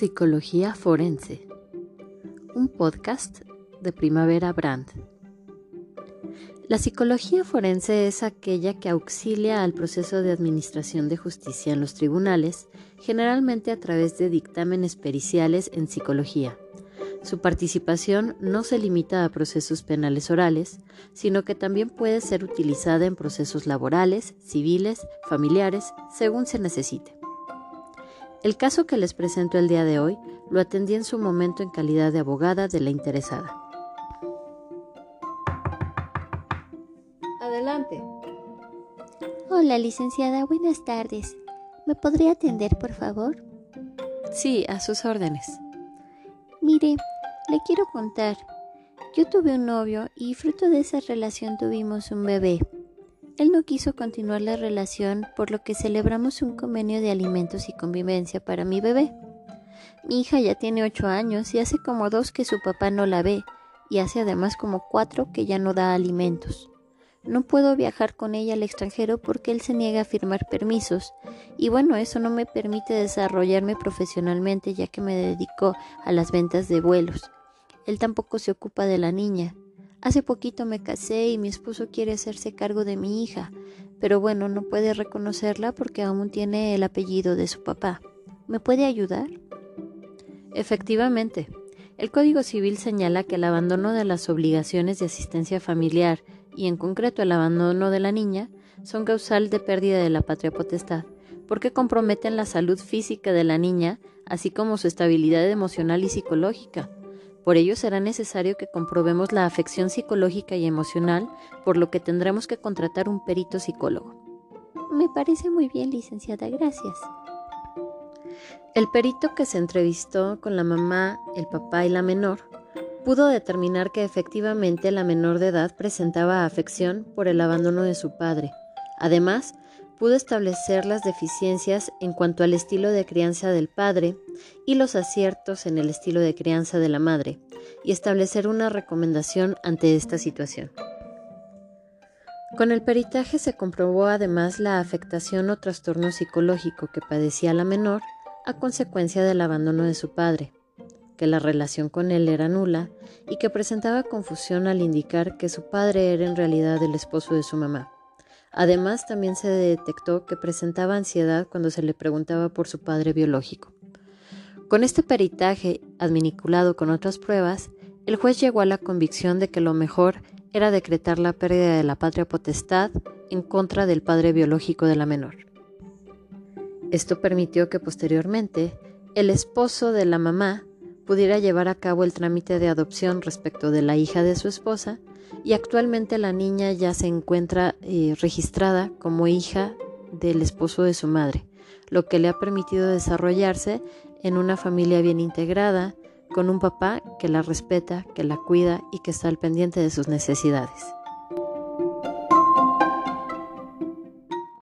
Psicología Forense, un podcast de Primavera Brand. La psicología forense es aquella que auxilia al proceso de administración de justicia en los tribunales, generalmente a través de dictámenes periciales en psicología. Su participación no se limita a procesos penales orales, sino que también puede ser utilizada en procesos laborales, civiles, familiares, según se necesite. El caso que les presento el día de hoy lo atendí en su momento en calidad de abogada de la interesada. Adelante. Hola, licenciada, buenas tardes. ¿Me podría atender, por favor? Sí, a sus órdenes. Mire, le quiero contar. Yo tuve un novio y fruto de esa relación tuvimos un bebé. Él no quiso continuar la relación, por lo que celebramos un convenio de alimentos y convivencia para mi bebé. Mi hija ya tiene ocho años y hace como dos que su papá no la ve, y hace además como cuatro que ya no da alimentos. No puedo viajar con ella al extranjero porque él se niega a firmar permisos, y bueno, eso no me permite desarrollarme profesionalmente ya que me dedico a las ventas de vuelos. Él tampoco se ocupa de la niña, Hace poquito me casé y mi esposo quiere hacerse cargo de mi hija, pero bueno, no puede reconocerla porque aún tiene el apellido de su papá. ¿Me puede ayudar? Efectivamente, el Código Civil señala que el abandono de las obligaciones de asistencia familiar y en concreto el abandono de la niña son causal de pérdida de la patria potestad, porque comprometen la salud física de la niña, así como su estabilidad emocional y psicológica por ello será necesario que comprobemos la afección psicológica y emocional, por lo que tendremos que contratar un perito psicólogo. Me parece muy bien, licenciada, gracias. El perito que se entrevistó con la mamá, el papá y la menor pudo determinar que efectivamente la menor de edad presentaba afección por el abandono de su padre. Además, pudo establecer las deficiencias en cuanto al estilo de crianza del padre y los aciertos en el estilo de crianza de la madre, y establecer una recomendación ante esta situación. Con el peritaje se comprobó además la afectación o trastorno psicológico que padecía la menor a consecuencia del abandono de su padre, que la relación con él era nula y que presentaba confusión al indicar que su padre era en realidad el esposo de su mamá. Además, también se detectó que presentaba ansiedad cuando se le preguntaba por su padre biológico. Con este peritaje, adminiculado con otras pruebas, el juez llegó a la convicción de que lo mejor era decretar la pérdida de la patria potestad en contra del padre biológico de la menor. Esto permitió que posteriormente el esposo de la mamá pudiera llevar a cabo el trámite de adopción respecto de la hija de su esposa y actualmente la niña ya se encuentra eh, registrada como hija del esposo de su madre, lo que le ha permitido desarrollarse en una familia bien integrada, con un papá que la respeta, que la cuida y que está al pendiente de sus necesidades.